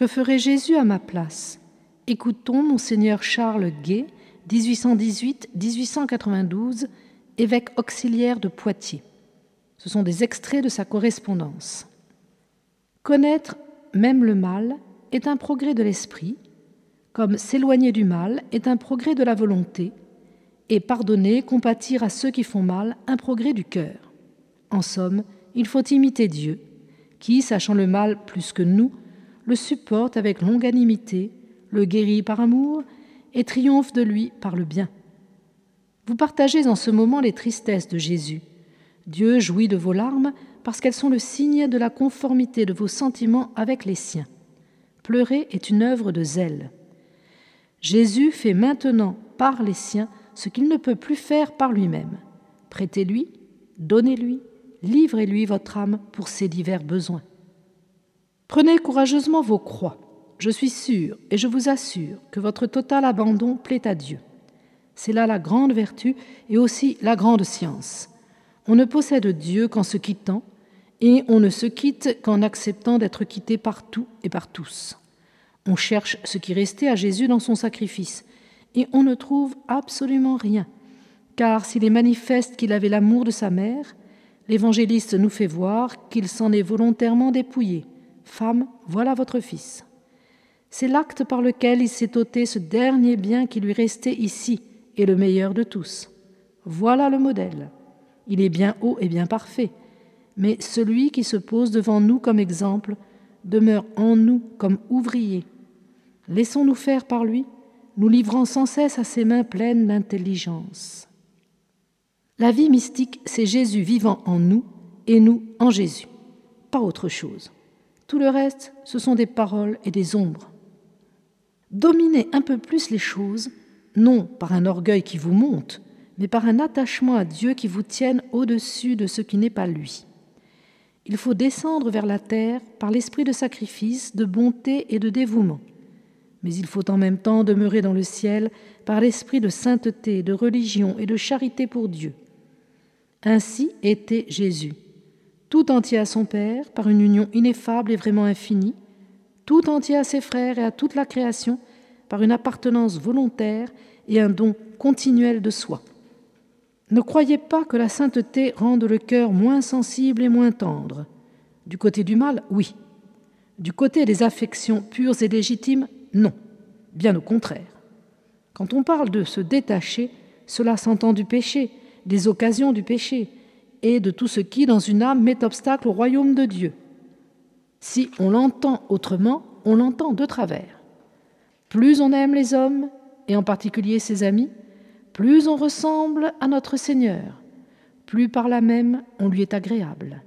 Que ferait Jésus à ma place? Écoutons Monseigneur Charles Gay, 1818-1892, évêque auxiliaire de Poitiers. Ce sont des extraits de sa correspondance. Connaître même le mal est un progrès de l'esprit, comme s'éloigner du mal est un progrès de la volonté, et pardonner, compatir à ceux qui font mal, un progrès du cœur. En somme, il faut imiter Dieu, qui, sachant le mal plus que nous, le supporte avec longanimité, le guérit par amour et triomphe de lui par le bien. Vous partagez en ce moment les tristesses de Jésus. Dieu jouit de vos larmes parce qu'elles sont le signe de la conformité de vos sentiments avec les siens. Pleurer est une œuvre de zèle. Jésus fait maintenant par les siens ce qu'il ne peut plus faire par lui-même. Prêtez-lui, donnez-lui, livrez-lui votre âme pour ses divers besoins. Prenez courageusement vos croix. Je suis sûr et je vous assure que votre total abandon plaît à Dieu. C'est là la grande vertu et aussi la grande science. On ne possède Dieu qu'en se quittant, et on ne se quitte qu'en acceptant d'être quitté par tout et par tous. On cherche ce qui restait à Jésus dans son sacrifice, et on ne trouve absolument rien, car s'il est manifeste qu'il avait l'amour de sa mère, l'évangéliste nous fait voir qu'il s'en est volontairement dépouillé. Femme, voilà votre fils. C'est l'acte par lequel il s'est ôté ce dernier bien qui lui restait ici, et le meilleur de tous. Voilà le modèle. Il est bien haut et bien parfait, mais celui qui se pose devant nous comme exemple demeure en nous comme ouvrier. Laissons-nous faire par lui nous livrant sans cesse à ses mains pleines d'intelligence. La vie mystique, c'est Jésus vivant en nous et nous en Jésus, pas autre chose. Tout le reste, ce sont des paroles et des ombres. Dominez un peu plus les choses, non par un orgueil qui vous monte, mais par un attachement à Dieu qui vous tienne au-dessus de ce qui n'est pas lui. Il faut descendre vers la terre par l'esprit de sacrifice, de bonté et de dévouement mais il faut en même temps demeurer dans le ciel par l'esprit de sainteté, de religion et de charité pour Dieu. Ainsi était Jésus, tout entier à son Père, par une union ineffable et vraiment infinie, tout entier à ses frères et à toute la création, par une appartenance volontaire et un don continuel de soi. Ne croyez pas que la sainteté rende le cœur moins sensible et moins tendre. Du côté du mal, oui. Du côté des affections pures et légitimes, non, bien au contraire. Quand on parle de se détacher, cela s'entend du péché, des occasions du péché, et de tout ce qui, dans une âme, met obstacle au royaume de Dieu. Si on l'entend autrement, on l'entend de travers. Plus on aime les hommes, et en particulier ses amis, plus on ressemble à notre Seigneur, plus par là même on lui est agréable.